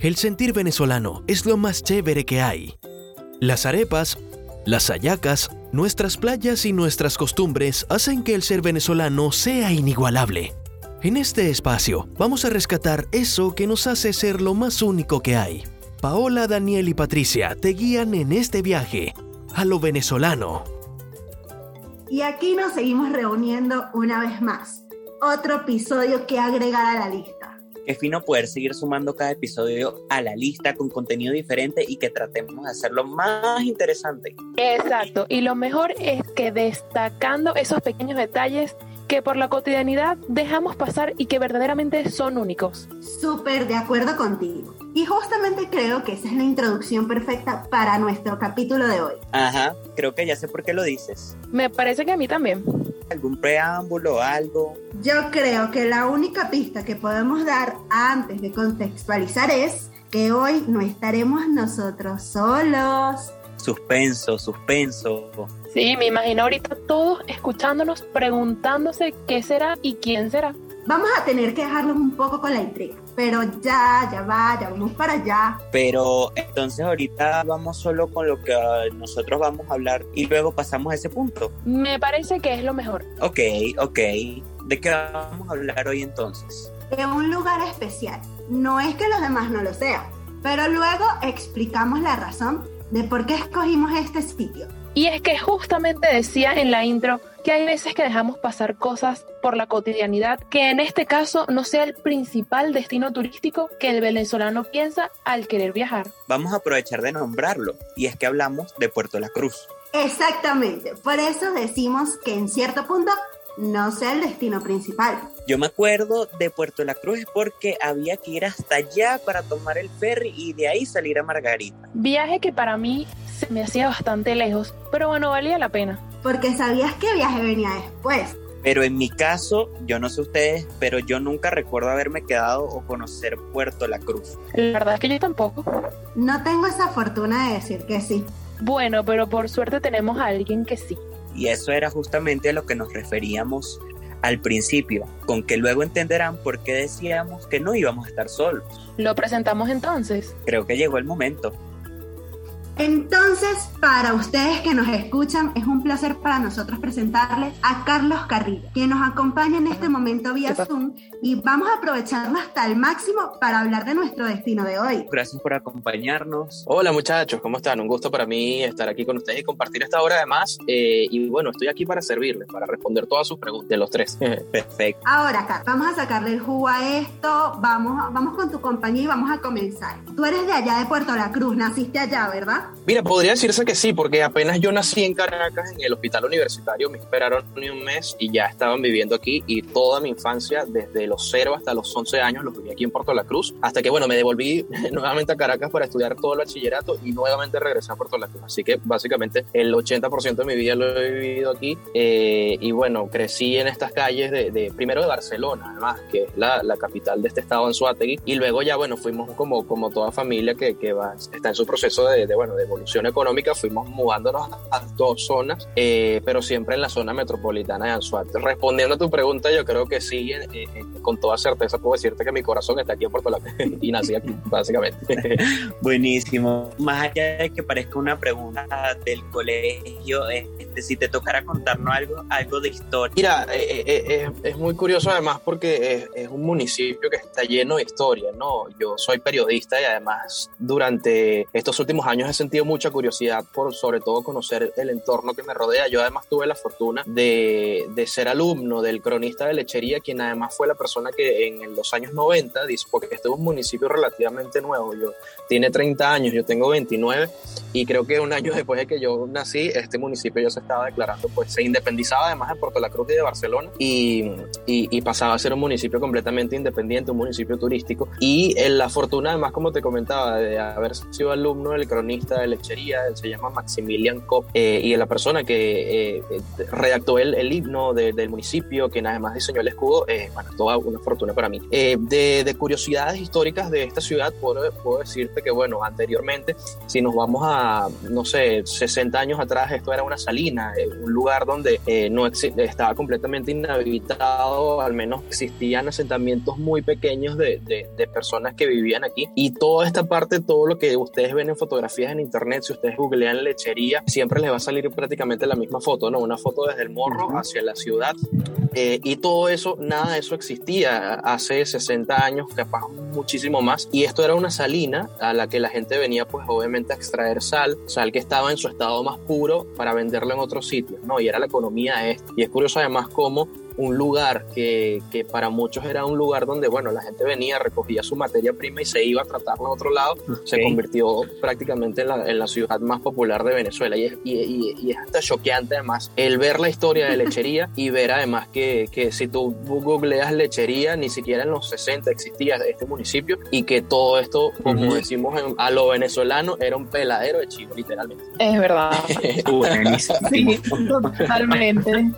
El sentir venezolano es lo más chévere que hay. Las arepas, las hallacas, nuestras playas y nuestras costumbres hacen que el ser venezolano sea inigualable. En este espacio vamos a rescatar eso que nos hace ser lo más único que hay. Paola, Daniel y Patricia te guían en este viaje a lo venezolano. Y aquí nos seguimos reuniendo una vez más. Otro episodio que agregar a la lista. Qué fino poder seguir sumando cada episodio a la lista con contenido diferente y que tratemos de hacerlo más interesante. Exacto, y lo mejor es que destacando esos pequeños detalles que por la cotidianidad dejamos pasar y que verdaderamente son únicos. Súper de acuerdo contigo. Y justamente creo que esa es la introducción perfecta para nuestro capítulo de hoy. Ajá, creo que ya sé por qué lo dices. Me parece que a mí también. ¿Algún preámbulo o algo? Yo creo que la única pista que podemos dar antes de contextualizar es que hoy no estaremos nosotros solos. Suspenso, suspenso. Sí, me imagino ahorita todos escuchándonos, preguntándose qué será y quién será. Vamos a tener que dejarlos un poco con la intriga, pero ya, ya va, ya vamos para allá. Pero entonces ahorita vamos solo con lo que uh, nosotros vamos a hablar y luego pasamos a ese punto. Me parece que es lo mejor. Ok, ok. ¿De qué vamos a hablar hoy entonces? De un lugar especial. No es que los demás no lo sean, pero luego explicamos la razón de por qué escogimos este sitio. Y es que justamente decía en la intro que hay veces que dejamos pasar cosas por la cotidianidad que en este caso no sea el principal destino turístico que el venezolano piensa al querer viajar. Vamos a aprovechar de nombrarlo y es que hablamos de Puerto La Cruz. Exactamente, por eso decimos que en cierto punto no sea el destino principal. Yo me acuerdo de Puerto La Cruz porque había que ir hasta allá para tomar el ferry y de ahí salir a Margarita. Viaje que para mí se me hacía bastante lejos, pero bueno, valía la pena. Porque sabías que viaje venía después. Pero en mi caso, yo no sé ustedes, pero yo nunca recuerdo haberme quedado o conocer Puerto La Cruz. La verdad es que yo tampoco. No tengo esa fortuna de decir que sí. Bueno, pero por suerte tenemos a alguien que sí. Y eso era justamente a lo que nos referíamos al principio, con que luego entenderán por qué decíamos que no íbamos a estar solos. ¿Lo presentamos entonces? Creo que llegó el momento. Entonces, para ustedes que nos escuchan, es un placer para nosotros presentarles a Carlos Carrillo, quien nos acompaña en este momento vía Zoom y vamos a aprovecharlo hasta el máximo para hablar de nuestro destino de hoy. Gracias por acompañarnos. Hola muchachos, ¿cómo están? Un gusto para mí estar aquí con ustedes y compartir esta hora además. Eh, y bueno, estoy aquí para servirles, para responder todas sus preguntas de los tres. Perfecto. Ahora, Carlos, vamos a sacarle el jugo a esto, vamos, vamos con tu compañía y vamos a comenzar. Tú eres de allá de Puerto La Cruz, naciste allá, ¿verdad? Mira, podría decirse que sí, porque apenas yo nací en Caracas, en el hospital universitario, me esperaron ni un mes y ya estaban viviendo aquí y toda mi infancia, desde los 0 hasta los 11 años, lo viví aquí en Puerto La Cruz, hasta que, bueno, me devolví nuevamente a Caracas para estudiar todo el bachillerato y nuevamente regresé a Puerto La Cruz. Así que básicamente el 80% de mi vida lo he vivido aquí eh, y bueno, crecí en estas calles de, primero de Barcelona, además, que es la, la capital de este estado, en Suátegui, y luego ya, bueno, fuimos como, como toda familia que, que va, está en su proceso de, de bueno, de evolución económica, fuimos mudándonos a dos zonas, eh, pero siempre en la zona metropolitana de Anzuate. Respondiendo a tu pregunta, yo creo que sí, eh, eh, con toda certeza puedo decirte que mi corazón está aquí en Puerto La y nací aquí, básicamente. Buenísimo. Más allá de que parezca una pregunta del colegio, este, si te tocara contarnos algo, algo de historia. Mira, es muy curioso además porque es, un municipio que está lleno de historia, ¿no? Yo soy periodista y además durante estos últimos años he sentido mucha curiosidad por sobre todo conocer el entorno que me rodea. Yo además tuve la fortuna de, de ser alumno del cronista de lechería, quien además fue la persona que en los años 90, porque este es un municipio relativamente nuevo, yo tiene 30 años, yo tengo 29 y creo que un año después de que yo nací, este municipio ya se estaba declarando, pues se independizaba además de Puerto La Cruz y de Barcelona y, y, y pasaba a ser un municipio completamente independiente, un municipio turístico y en la fortuna además, como te comentaba, de haber sido alumno del cronista de lechería, él se llama Maximilian Kopp eh, y es la persona que eh, redactó el, el himno de, del municipio, quien además diseñó el escudo, eh, bueno, toda una fortuna para mí. Eh, de, de, curiosidades históricas de esta ciudad, puedo, puedo decirte que, bueno, anteriormente, si nos vamos a no sé, 60 años atrás esto era una salina, eh, un lugar donde no estaba completamente inhabitado, al menos existían asentamientos muy pequeños de, de, personas que vivían aquí. Y toda esta parte, todo lo que ustedes ven en fotografías en internet, si ustedes googlean lechería, siempre les va a salir prácticamente la misma foto, ¿no? Una foto desde el morro hacia la ciudad. Eh, y todo eso, nada de eso existía hace 60 años, capaz muchísimo más. Y esto era una salina a la que la gente venía, pues obviamente a extraer sal, sal que estaba en su estado más puro para venderlo en otros sitios, ¿no? Y era la economía esta. Y es curioso además cómo un lugar que, que, para muchos era un lugar donde, bueno, la gente venía, recogía su materia prima y se iba a tratarla a otro lado, se convirtió prácticamente en la, en la, ciudad más popular de Venezuela. Y es, y, y, es hasta choqueante además el ver la historia de lechería y ver además que, que si tú googleas lechería, ni siquiera en los 60 existía este municipio y que todo esto, como decimos a lo venezolano, era un peladero de chivo, literalmente. Es verdad. sí, totalmente.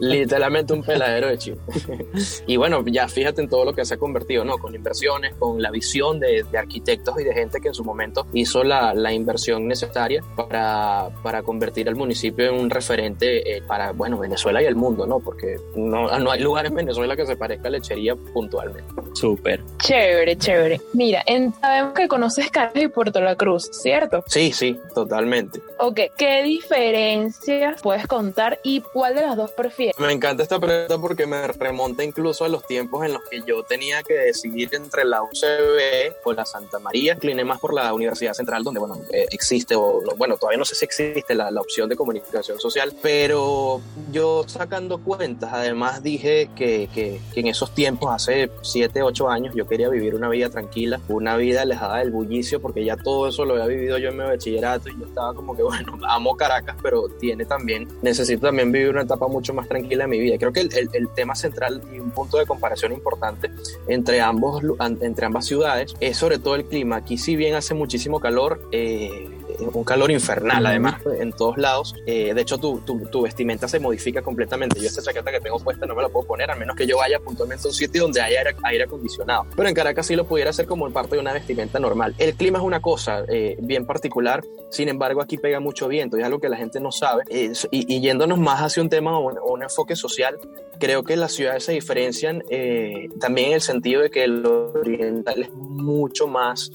literalmente un peladero de Chivo. y bueno, ya fíjate en todo lo que se ha convertido, ¿no? Con inversiones, con la visión de, arquitectos y de gente que en su momento hizo la, la inversión necesaria para, para, convertir el municipio en un referente eh, para, bueno, Venezuela y el mundo, ¿no? Porque no, no hay lugar en Venezuela que se parezca a lechería puntualmente. Súper. Chévere, chévere. Mira, sabemos que conoces Caracas y Puerto La Cruz, ¿cierto? Sí, sí, totalmente. Ok, ¿qué diferencias puedes contar y cuál de las dos prefieres? Me encanta esta pregunta porque me remonta incluso a los tiempos en los que yo tenía que decidir entre la UCB o la Santa María. Incliné más por la Universidad Central, donde, bueno, eh, existe, o bueno, todavía no sé si existe la, la, opción de comunicación social, pero yo sacando cuentas, además dije que, que, que en esos tiempos, hace 7, 8 años, yo quería vivir una vida tranquila, una vida alejada del bullicio, porque ya todo eso lo había vivido yo en mi bachillerato y yo estaba como que, bueno, amo Caracas, pero tiene también, necesito también vivir una etapa mucho más tranquila en mi vida. Creo que el, el, tema central y un punto de comparación importante entre, ambos, entre ambas ciudades es sobre todo el clima. Aquí si bien hace muchísimo calor, eh, un calor infernal además en todos lados. Eh, de hecho, tu, tu, vestimenta se modifica completamente. Yo esta chaqueta que tengo puesta no me la puedo poner, a menos que yo vaya puntualmente a un sitio donde haya aire, acondicionado. Pero en Caracas sí lo pudiera hacer como parte de una vestimenta normal. El clima es una cosa eh, bien particular, sin embargo aquí pega mucho viento, y es algo que la gente no sabe. y, yéndonos más hacia un tema o un, enfoque social, creo que las ciudades se diferencian eh, también en el sentido de que el oriental es mucho más,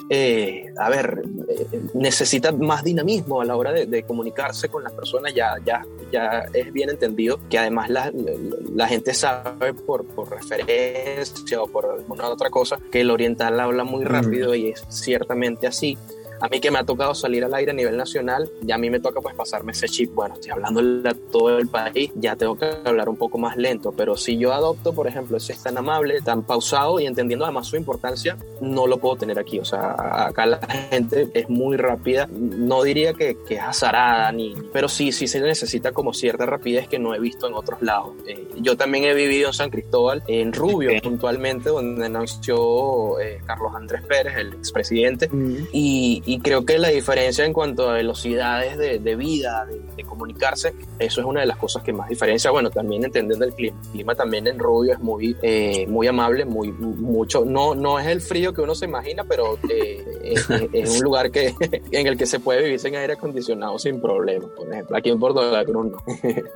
a ver, necesita más dinamismo a la hora de, comunicarse con las personas, ya, ya, ya es bien entendido que además la, la gente sabe por, por, referencia o por alguna otra cosa que el oriental habla muy rápido y es ciertamente así. A mí que me ha tocado salir al aire a nivel nacional, ya a mí me toca pues pasarme ese chip, bueno, estoy hablando a todo el país, ya tengo que hablar un poco más lento, pero si yo adopto, por ejemplo, ese es tan amable, tan pausado y entendiendo además su importancia, no lo puedo tener aquí. O sea, acá la gente es muy rápida, no diría que, que es azarada, ni, pero sí, sí se necesita como cierta rapidez que no he visto en otros lados. Eh, yo también he vivido en San Cristóbal, en Rubio puntualmente, donde nació eh, Carlos Andrés Pérez, el expresidente, mm. y, y creo que la diferencia en cuanto a velocidades de, de vida, de, comunicarse, eso es una de las cosas que más diferencia. Bueno, también entendiendo el clima. El clima también en Rubio es muy, eh, muy amable, muy, mucho. No, no es el frío que uno se imagina, pero eh, es, un lugar que, en el que se puede vivir sin aire acondicionado sin problema. Por ejemplo, aquí en Puerto de la Cruz no.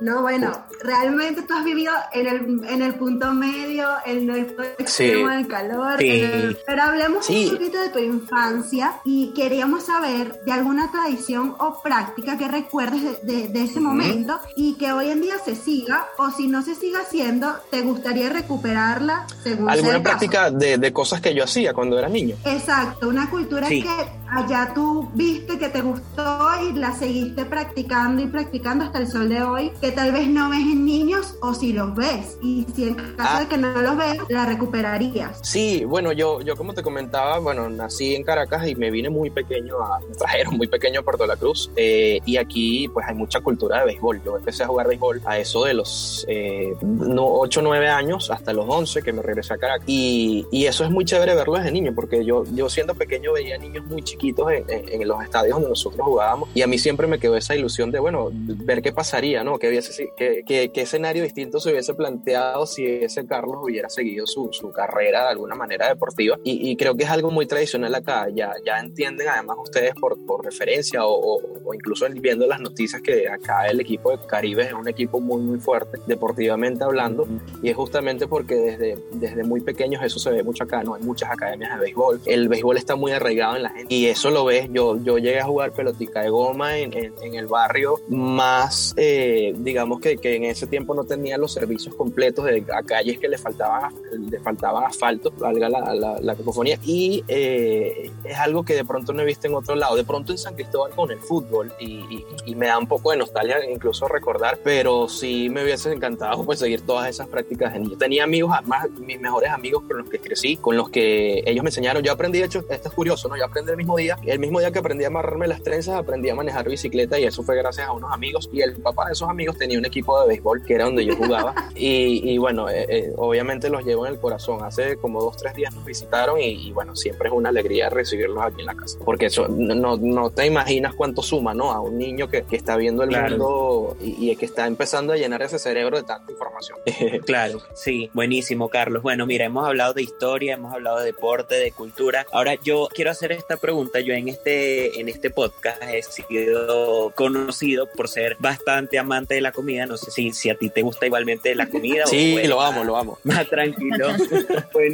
No, bueno, realmente tú has vivido en el, en el punto medio, en el extremo del calor. pero hablemos un poquito de tu infancia y quería saber de alguna tradición o práctica que recuerdes de, ese momento y que hoy en día se siga o si no se siga haciendo, ¿te gustaría recuperarla según ¿Alguna práctica de, de, cosas que yo hacía cuando era niño? Exacto, una cultura que allá tú viste que te gustó y la seguiste practicando y practicando hasta el sol de hoy, que tal vez no ves en niños o si los ves. Y si en caso ah. de que no los ves, la recuperarías. Sí, bueno, yo, yo como te comentaba, bueno, nací en Caracas y me vine muy pequeño, a, me trajeron muy pequeño a Puerto La Cruz. Eh, y aquí pues hay mucha cultura de béisbol. Yo empecé a jugar béisbol a eso de los eh, 8 o 9 años hasta los 11 que me regresé a Caracas. Y, y eso es muy chévere verlo desde niño, porque yo, yo siendo pequeño veía niños muy chiquitos en, los estadios donde nosotros jugábamos y a mí siempre me quedó esa ilusión de, bueno, ver qué pasaría, ¿no? ¿Qué, qué, qué, escenario distinto se hubiese planteado si ese Carlos hubiera seguido su, su carrera de alguna manera deportiva? Y, y, creo que es algo muy tradicional acá, ya, ya entienden además además ustedes por, por referencia o, o, incluso viendo las noticias que acá el equipo de Caribe es un equipo muy muy fuerte deportivamente hablando y es justamente porque desde, desde muy pequeños eso se ve mucho acá, ¿no? Hay muchas academias de béisbol, el béisbol está muy arraigado en la gente y eso lo ves, yo, yo llegué a jugar pelotica de goma en, en, el barrio más, eh, digamos que, que, en ese tiempo no tenía los servicios completos de a calles que le faltaba, le faltaba asfalto, valga la, la, la cacofonía y eh, es algo que de pronto no he visto en otro lado, de pronto en San Cristóbal con el fútbol y, y, me da un poco de nostalgia incluso recordar, pero sí me hubiese encantado pues seguir todas esas prácticas. Yo tenía amigos, además mis mejores amigos con los que crecí, con los que ellos me enseñaron, yo aprendí, de hecho, esto es curioso, ¿no? Yo aprendí el mismo día, el mismo día que aprendí a amarrarme las trenzas, aprendí a manejar bicicleta y eso fue gracias a unos amigos y el papá de esos amigos tenía un equipo de béisbol que era donde yo jugaba y, y, bueno, eh, eh, obviamente los llevo en el corazón. Hace como dos, tres días nos visitaron y, y bueno, siempre es una alegría recibirlos aquí en la casa, porque eso no, no te imaginas cuánto suma, ¿no? A un niño que, que está viendo el mundo y, y, que está empezando a llenar ese cerebro de tanta información. claro, sí, buenísimo, Carlos. Bueno, mira, hemos hablado de historia, hemos hablado de deporte, de cultura. Ahora yo quiero hacer esta pregunta. Yo en este, en este podcast he sido conocido por ser bastante amante de la comida. No sé si, si a ti te gusta igualmente la comida. sí, lo amo, lo amo. Más tranquilo.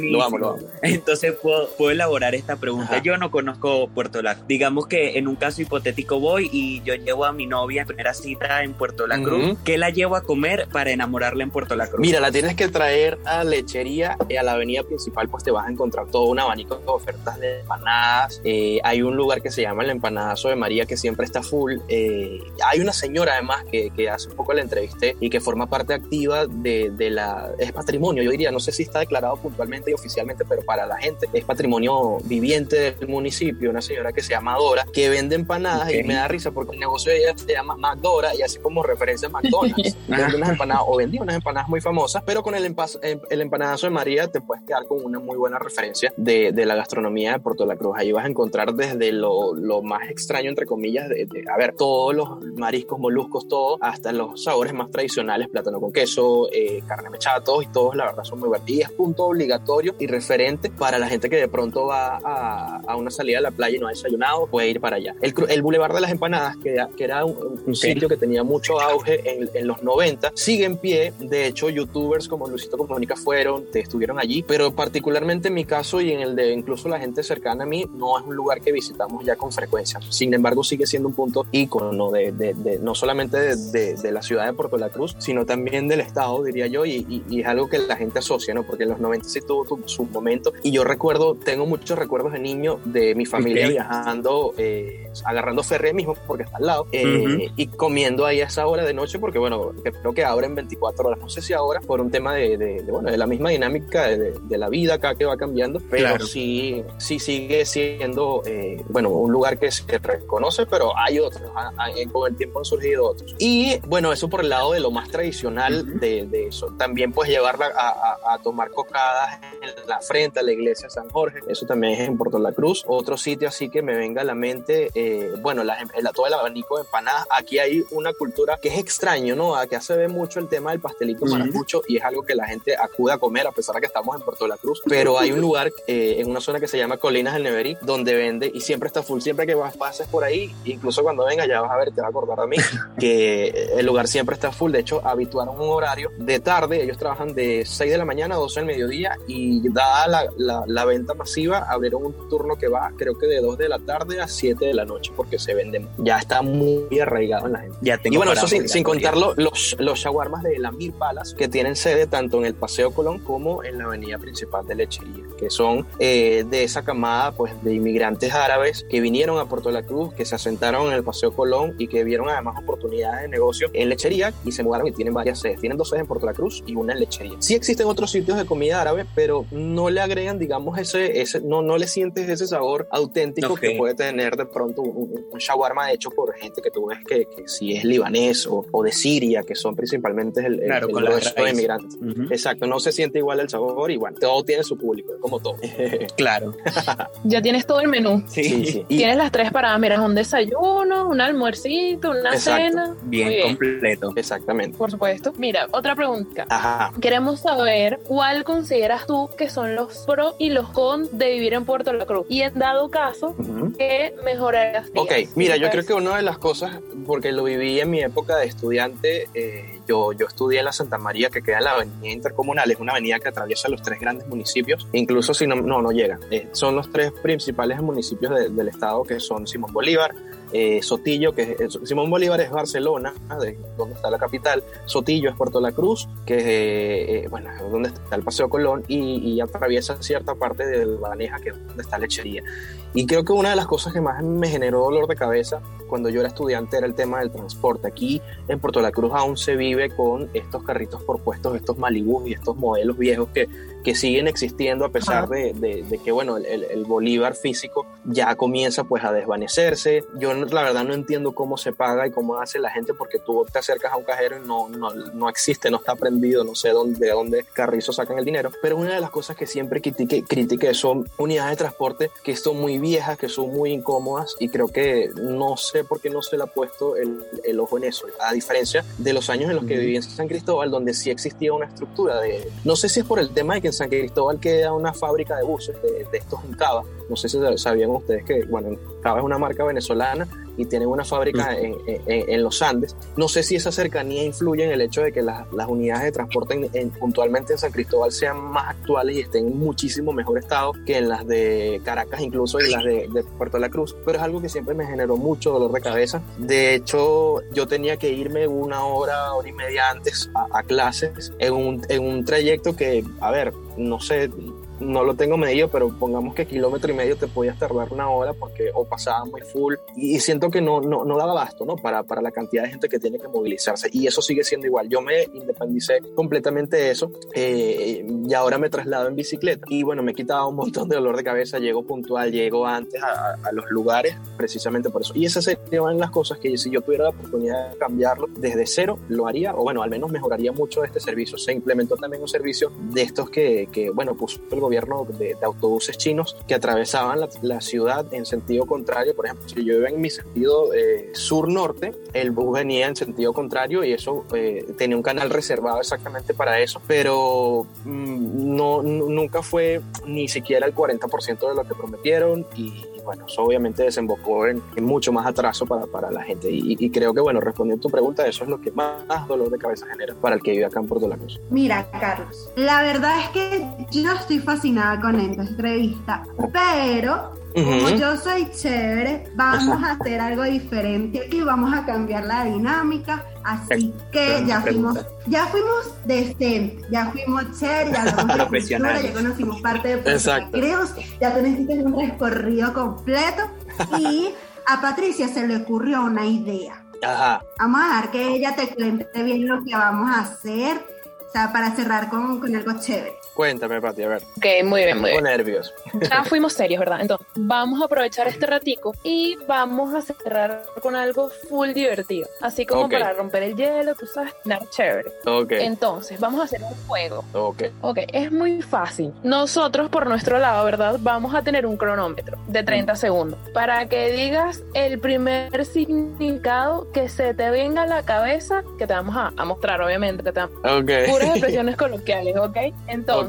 Lo amo, lo amo. Entonces puedo, puedo elaborar esta pregunta. Yo no conozco Puerto Digamos que en un caso hipotético voy y yo llevo a mi novia en primera cita en Puerto La Cruz. ¿Qué la llevo a comer para enamorarla en Puerto La Cruz? Mira, la tienes que traer a lechería y a la avenida principal, pues te vas a encontrar todo un abanico de ofertas de empanadas. Eh, hay un lugar que se llama el Empanadazo de María que siempre está full. Eh, hay una señora además que, que, hace un poco la entrevisté y que forma parte activa de, de, la... Es patrimonio, yo diría, no sé si está declarado puntualmente y oficialmente, pero para la gente es patrimonio viviente del municipio, una señora que se llama Dora, que vende empanadas y me da risa porque el negocio de ella se llama McDora y así como referencia a McDonald's. vende unas empanadas o vendía unas empanadas muy famosas, pero con el, el empanadazo de María te puedes quedar con una muy buena referencia de, de la gastronomía de Puerto La Cruz. Ahí vas a encontrar desde lo, lo más extraño, entre comillas, de, de, a ver, todos los mariscos, moluscos, todo, hasta los sabores más tradicionales, plátano con queso, eh, carne mechada, todos y todos, la verdad, son muy buenos. Y es punto obligatorio y referente para la gente que de pronto va a, a una salida a la playa y no desayunado, puede ir para allá. El, el Boulevard de las Empanadas, que, que era un, un sitio que tenía mucho auge en, en, los 90, sigue en pie. De hecho, youtubers como Luisito Comunica fueron, estuvieron allí, pero particularmente en mi caso y en el de incluso la gente cercana a mí, no es un lugar que visitamos ya con frecuencia. Sin embargo, sigue siendo un punto ícono de, de, de no solamente de, de, la ciudad de Puerto La Cruz, sino también del estado, diría yo, y, y, y es algo que la gente asocia, ¿no? Porque en los 90 sí tuvo su, su momento y yo recuerdo, tengo muchos recuerdos de niño de mi familia. Viajando, eh, agarrando ferry mismo porque está al lado eh, uh -huh. y comiendo ahí a esa hora de noche porque bueno, creo que abren 24 horas, no sé si ahora por un tema de, de, de bueno, de la misma dinámica de, de, la vida acá que va cambiando, pero claro. sí, sí sigue siendo eh, bueno, un lugar que se reconoce, pero hay otros, con el tiempo han surgido otros. Y bueno, eso por el lado de lo más tradicional uh -huh. de, eso. También pues llevarla a, a, a, tomar cocadas en la frente a la iglesia de San Jorge, eso también es en Puerto La Cruz. Otro sitio así que me venga a la mente, eh, bueno, la, la, todo el abanico de empanadas, aquí hay una cultura que es extraño, ¿no? Acá se ve mucho el tema del pastelito uh -huh. maracucho y es algo que la gente acude a comer a pesar de que estamos en Puerto La Cruz, pero hay un lugar eh, en una zona que se llama Colinas del Neverí donde vende y siempre está full, siempre que vas pases por ahí, incluso cuando vengas ya vas a ver, te va a acordar de mí, que el lugar siempre está full, de hecho habituaron un horario de tarde, ellos trabajan de 6 de la mañana a 12 del mediodía y dada la, la, la venta masiva, abrieron un turno que va creo que de 2 de la tarde a 7 de la noche porque se vende, ya está muy arraigado en la gente. Ya tengo y bueno, eso sin, sin contar los, los shawarmas de la Mil Palas que tienen sede tanto en el Paseo Colón como en la avenida principal de Lechería, que son eh, de esa camada pues de inmigrantes árabes que vinieron a Puerto La Cruz, que se asentaron en el Paseo Colón y que vieron además oportunidades de negocio en Lechería y se mudaron y tienen varias sedes. Tienen dos sedes en Puerto La Cruz y una en Lechería. Sí existen otros sitios de comida árabe, pero no le agregan, digamos, ese, ese no, no le sientes ese sabor auténtico okay. que puede tener de pronto un, un, shawarma hecho por gente que tú ves que, que si es libanés o, o, de Siria, que son principalmente el, claro, el, el resto de inmigrantes. Uh -huh. Exacto, no se siente igual el sabor y bueno, todo tiene su público. Como como todo. Claro. Ya tienes todo el menú. Sí, Sí, sí. Y- Tienes las tres paradas, mira, un desayuno, un almuercito, una Exacto. cena. Bien, bien, completo. Exactamente. por supuesto. Mira, otra pregunta. Ajá. Queremos saber cuál consideras tú que son los pros y los cons de vivir en Puerto La Cruz. Y en dado caso, Ujú. ¿qué mejorarías? Ok, mira, yo creo que una de las cosas, porque lo viví en mi época de estudiante, eh, yo, yo estudié en la Santa María, que queda en la avenida intercomunal, es una avenida que atraviesa los tres grandes municipios, incluso si no, no, no llega. Eh, son los tres principales municipios de- del estado, que son Simón Bolívar, eh, Sotillo, que es, Simón Bolívar es Barcelona, de donde está la capital, Sotillo es Puerto La Cruz, que es eh, eh, bueno, es donde está el Paseo Colón, y, y atraviesa cierta parte de Baneja, que es donde está Lechería. Y creo que una de las cosas que más me generó dolor de cabeza cuando yo era estudiante era el tema del transporte. Aquí en Puerto La Cruz aún se vive con estos carritos por puestos, estos Malibú y estos modelos viejos que, que siguen existiendo a pesar de, de- de que bueno, el, el- Bolívar físico ya comienza pues a desvanecerse. Yo la verdad no entiendo cómo se paga y cómo hace la gente porque tú te acercas a un cajero y no, no, no existe, no está prendido, no sé dónde, de dónde Carrizo sacan el dinero. Pero una de las cosas que siempre critiqué, critiqué son unidades de transporte que son muy viejas, que son muy incómodas y creo que no sé por qué no se le ha puesto el, el ojo en eso. A diferencia de los años en los que viví en San Cristóbal, donde sí existía una estructura de... No sé si es por el tema de que en San Cristóbal queda una fábrica de buses, de, de estos Incava. No sé si sabían ustedes que, bueno, Incava es una marca venezolana y tienen una fábrica en, en- en los Andes. No sé si esa cercanía influye en el hecho de que las, las unidades de transporte en- en- puntualmente en San Cristóbal sean más actuales y estén en muchísimo mejor estado que en las de Caracas incluso y las de, de Puerto La Cruz. Pero es algo que siempre me generó mucho dolor de cabeza. De hecho, yo tenía que irme una hora, hora y media antes a, a clases en un, en un trayecto que, a ver, no sé, no lo tengo medido, pero pongamos que kilómetro y medio te podías tardar una hora porque o pasaba muy full y, siento que no, no, no daba basto ¿no? Para, para la cantidad de gente que tiene que movilizarse y eso sigue siendo igual. Yo me independicé completamente de eso eh, y ahora me traslado en bicicleta y bueno, me he quitado un montón de dolor de cabeza, llego puntual, llego antes a, a los lugares precisamente por eso. Y esas serían las cosas que si yo tuviera la oportunidad de cambiarlo desde cero, lo haría o bueno, al menos mejoraría mucho este servicio. Se implementó también un servicio de estos que, que bueno, puso el gobierno de, de autobuses chinos que atravesaban la, la ciudad en sentido contrario. Por ejemplo, si yo iba en mi sentido eh, sur-norte, el bus venía en sentido contrario y eso eh, tenía un canal reservado exactamente para eso, pero mm, no, nu- nunca fue ni siquiera el 40% de lo que prometieron y bueno, eso obviamente desembocó en, en mucho más atraso para, para la gente y, y creo que bueno, respondiendo a tu pregunta, eso es lo que más, más dolor de cabeza genera para el que vive acá en Puerto La Cruz. Mira, Carlos, la verdad es que yo estoy fascinada con esta entrevista, pero como yo soy chévere, vamos a hacer algo diferente y vamos a cambiar la dinámica. Así que ya fuimos, ya fuimos decentes, ya fuimos chéveres, ya Profesionales. cultura, ya conocimos parte de. Cruz, ya necesitas un recorrido completo y a Patricia se le ocurrió una idea. Ajá, Vamos a dejar que ella te cuente bien lo que vamos a hacer, o sea, para cerrar con, con algo chévere. Cuéntame, Pati, a ver. Ok, muy bien, muy bien. nervios. Ya fuimos serios, ¿verdad? Entonces, vamos a aprovechar este ratico y vamos a cerrar con algo full divertido. Así como para romper el hielo, tú sabes, nada chévere. Ok, Entonces, vamos a hacer un juego. ok. Ok, es muy fácil. Nosotros, por nuestro lado, ¿verdad? Vamos a tener un cronómetro de 30 segundos para que digas el primer significado que se te venga a la cabeza, que te vamos a, a mostrar, obviamente, que te vamos Ok. puras expresiones coloquiales, ¿ok? Entonces,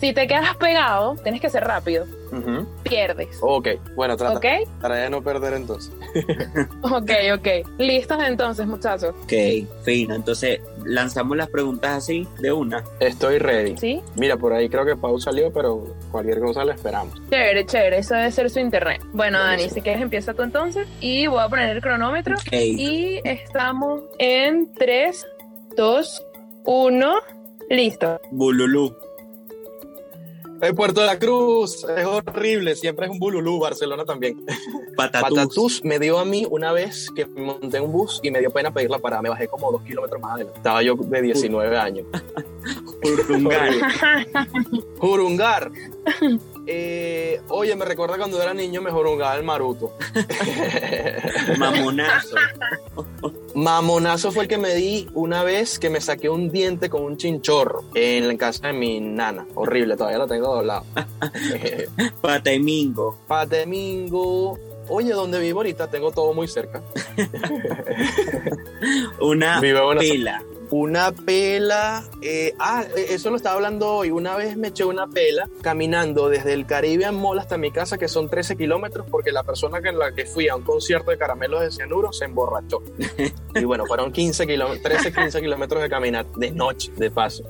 si te quedas pegado, tienes que ser rápido, pierdes. Ok, bueno, trata ¿Ok? para de no perder entonces. Ok, ok. ¿Listos entonces, muchachos? Ok, fino. Entonces, lanzamos las preguntas así de una. Estoy ready. ¿Sí? Mira, por ahí creo que Pau salió, pero cualquier cosa la esperamos. Chévere, chévere. Eso debe ser su internet. Bueno, Dani, si quieres empieza tú entonces. Y voy a poner el cronómetro. Ok. Y estamos en 3, 2, 1. Listo. Bululú. En Puerto de la Cruz es horrible, siempre es un bululú, Barcelona también. Patatús. Patatús me dio a mí una vez que monté un bus y me dio pena pedir la parada. Me bajé como dos kilómetros más adelante. Estaba yo de 19 años. Urungal. Jurungar. Eh, oye, me recuerda cuando era niño me jugaba el maruto. Mamonazo. Mamonazo fue el que me di una vez que me saqué un diente con un chinchorro en la casa de mi nana. Horrible, todavía lo tengo doblado. Patemingo. Patemingo. Oye, donde vivo ahorita tengo todo muy cerca. Una una- pila. Una pela. eh, ah, eh, eso lo estaba hablando hoy. Una vez me eché una pela caminando desde el Caribbean Mall hasta mi casa, que son 13 kilómetros, porque la persona con la que fui a un concierto de caramelos de cianuro se emborrachó. y bueno, fueron 15 kilómetros, 13, 15 kilómetros de caminar de noche, de paso.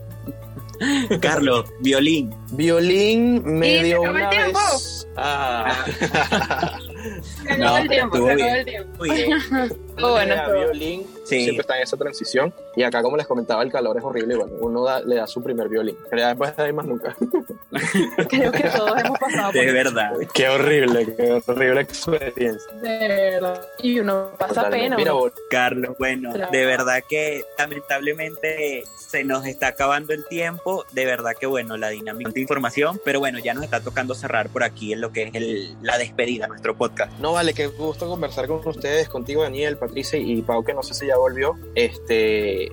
Carlos, violín. Violín me Y dio una tiempo. vez. Ah. Se No, acabó el tiempo, se acabó el tiempo. Muy bien. Oh, bueno, violín Sí. siempre está en esa transición. Y acá, como les comentaba, el calor es horrible. Y bueno, uno da- le da su primer violín. Pero ya después de ahí más nunca. Creo que todos hemos pasado por De eso. verdad. Qué horrible, qué horrible experiencia. De verdad. Y uno pasa Totalmente. pena. Mira, vos, Carlos, bueno, Claro. de verdad que lamentablemente se nos está acabando el tiempo, de verdad que bueno, la dinámica de información, pero bueno, ya nos está tocando cerrar por aquí en lo que es el- la despedida, nuestro podcast. no vale, qué gusto conversar con ustedes, contigo, Daniel, Patricia y Pau, que no sé si ya volvió. Este,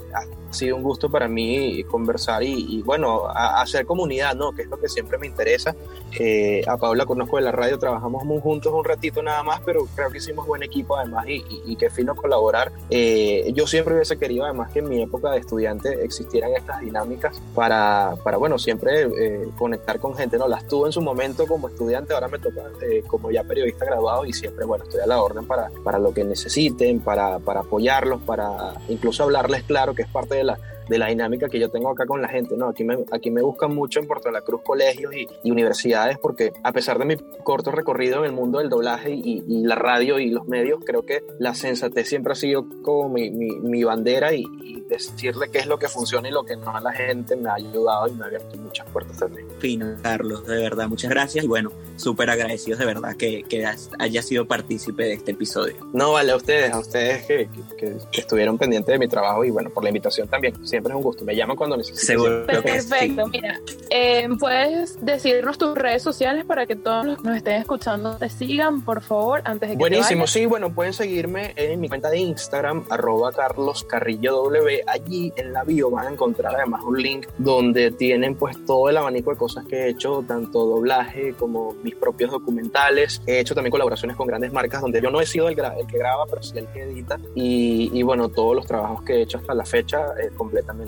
sido un gusto para mí conversar y, y, bueno, a- hacer comunidad, ¿no? Que es lo que siempre me interesa. Eh, a Pau la conozco de la radio, trabajamos muy juntos un ratito nada más, pero creo que hicimos buen equipo además y, y, y qué fino colaborar. Eh, yo siempre hubiese querido además que en mi época de estudiante existieran estas dinámicas para, para bueno, siempre eh, conectar con gente, ¿no? Las tuve en su momento como estudiante, ahora me toca eh, como ya periodista graduado y siempre, bueno, estoy a la orden para, para lo que necesiten, para, para apoyarlos, para incluso hablarles claro que es parte de la, de la dinámica que yo tengo acá con la gente, ¿no? Aquí me, aquí me buscan mucho en Puerto de la Cruz colegios y, y universidades porque a pesar de mi corto recorrido en el mundo del doblaje y, y la radio y los medios, creo que la sensatez siempre ha sido como mi, mi, mi bandera y, y decirle qué es lo que funciona y lo que no a la gente me ha ayudado y me ha abierto muchas puertas también. Fino, Carlos, de verdad, muchas gracias y bueno, súper agradecidos de verdad que, que haya sido partícipe de este episodio. No, vale, a ustedes, a ustedes que, que- que- que estuvieron pendientes de mi trabajo y bueno, por la invitación también. Siempre es un gusto. Me llaman cuando necesiten. Seguro que sí. Perfecto, mira, eh, puedes decirnos tus redes sociales para que todos los que nos estén escuchando te sigan, por favor, antes de que te Buenísimo, sí, bueno, pueden seguirme en mi cuenta de Instagram, arroba Carlos Carrillo W. Allí en la bio van a encontrar además un link donde tienen pues todo el abanico de cosas que he hecho, tanto doblaje como mis propios documentales. He hecho también colaboraciones con grandes marcas donde yo no he sido el, gra- el que graba, pero sí el que edita. Y, y, bueno, todos los trabajos que he hecho hasta la fecha eh,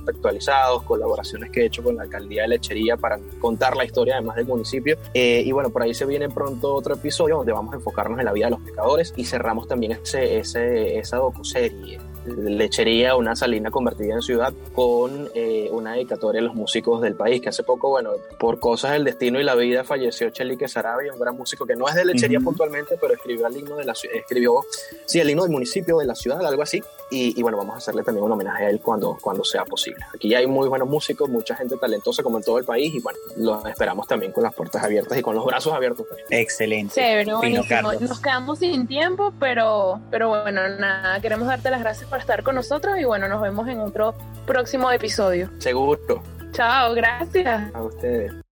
actualizados, colaboraciones que he hecho con la alcaldía de Lechería para contar la historia además del municipio. Eh, y bueno, por ahí se viene pronto otro episodio donde vamos a enfocarnos en la vida de los pescadores y cerramos también ese, ese, esa docuserie. Lechería, una salina convertida en ciudad, con eh, una dedicatoria a los músicos del país, que hace poco, bueno, por cosas del destino y la vida, falleció Chelique Sarabia, un gran músico que no es de Lechería Ujú. puntualmente, pero escribió el himno de la escribió, sí, el himno del municipio, de la ciudad, algo así, y, y bueno, vamos a hacerle también un homenaje a él cuando, cuando sea posible. Aquí hay muy buenos músicos, mucha gente talentosa como en todo el país, y bueno, los esperamos también con las puertas abiertas y con los brazos abiertos. Excelente. Chévere, buenísimo. Nos quedamos sin tiempo, pero, pero bueno, nada, queremos darte las gracias por estar con nosotros y bueno, nos vemos en otro próximo episodio. Seguro, Chao, gracias. a ustedes.